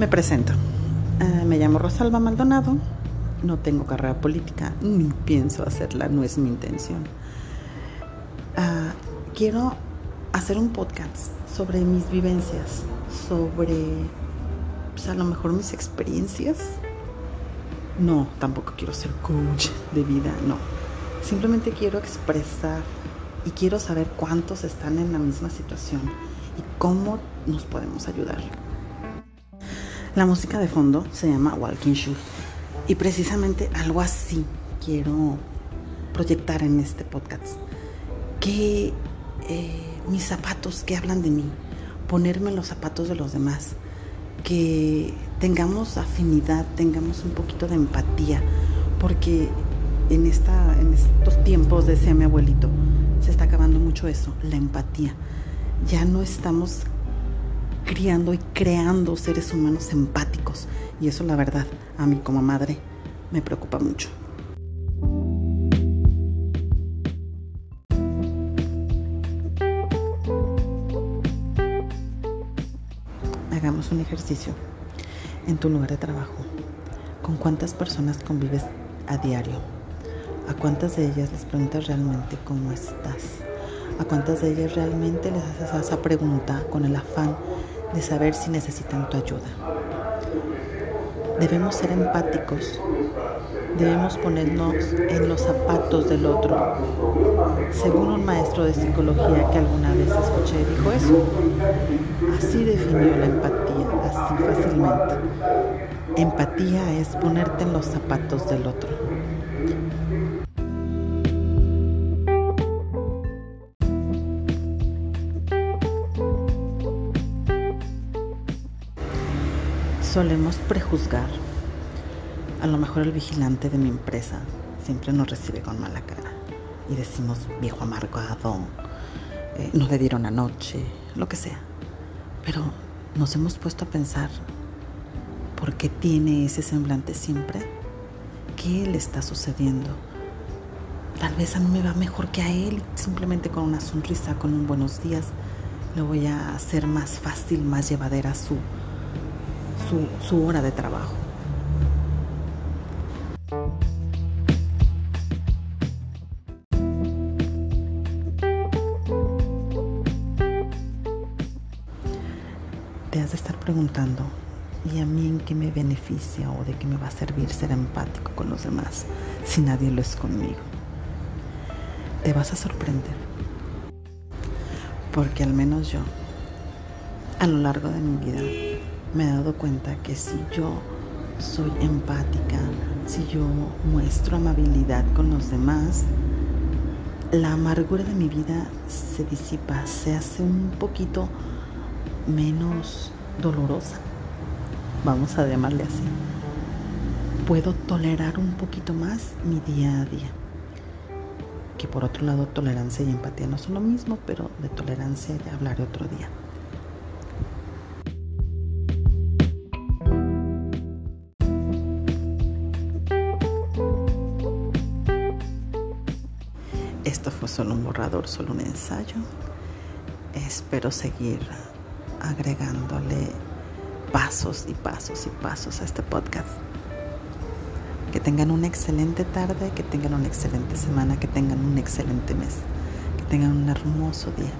Me presento. Uh, me llamo Rosalba Maldonado. No tengo carrera política, ni pienso hacerla, no es mi intención. Uh, quiero hacer un podcast sobre mis vivencias, sobre pues, a lo mejor mis experiencias. No, tampoco quiero ser coach de vida, no. Simplemente quiero expresar y quiero saber cuántos están en la misma situación y cómo nos podemos ayudar. La música de fondo se llama Walking Shoes y precisamente algo así quiero proyectar en este podcast. Que eh, mis zapatos que hablan de mí, ponerme los zapatos de los demás, que tengamos afinidad, tengamos un poquito de empatía, porque en, esta, en estos tiempos, decía mi abuelito, se está acabando mucho eso, la empatía. Ya no estamos criando y creando seres humanos empáticos. Y eso la verdad, a mí como madre, me preocupa mucho. Hagamos un ejercicio en tu lugar de trabajo. ¿Con cuántas personas convives a diario? ¿A cuántas de ellas les preguntas realmente cómo estás? ¿A cuántas de ellas realmente les haces esa pregunta con el afán de saber si necesitan tu ayuda. Debemos ser empáticos, debemos ponernos en los zapatos del otro. Según un maestro de psicología que alguna vez escuché, dijo eso. Así definió la empatía, así fácilmente. Empatía es ponerte en los zapatos del otro. Solemos prejuzgar. A lo mejor el vigilante de mi empresa siempre nos recibe con mala cara y decimos viejo amargado, eh, no le dieron anoche, lo que sea. Pero nos hemos puesto a pensar, ¿por qué tiene ese semblante siempre? ¿Qué le está sucediendo? Tal vez a mí me va mejor que a él, simplemente con una sonrisa, con un buenos días, le voy a hacer más fácil, más llevadera su, su, hora de trabajo. Te has de estar preguntando, ¿y a mí en qué me beneficia o de qué me va a servir ser empático con los demás si nadie lo es conmigo? Te vas a sorprender, porque al menos yo, a lo largo de mi vida, me he dado cuenta que si yo soy empática, si yo muestro amabilidad con los demás, la amargura de mi vida se disipa, se hace un poquito menos dolorosa. Vamos a llamarle así. Puedo tolerar un poquito más mi día a día. Que por otro lado, tolerancia y empatía no son lo mismo, pero de tolerancia ya hablaré otro día. Esto fue solo un borrador, solo un ensayo. Espero seguir agregándole pasos y pasos y pasos a este podcast. Que tengan una excelente tarde, que tengan una excelente semana, que tengan un excelente mes, que tengan un hermoso día.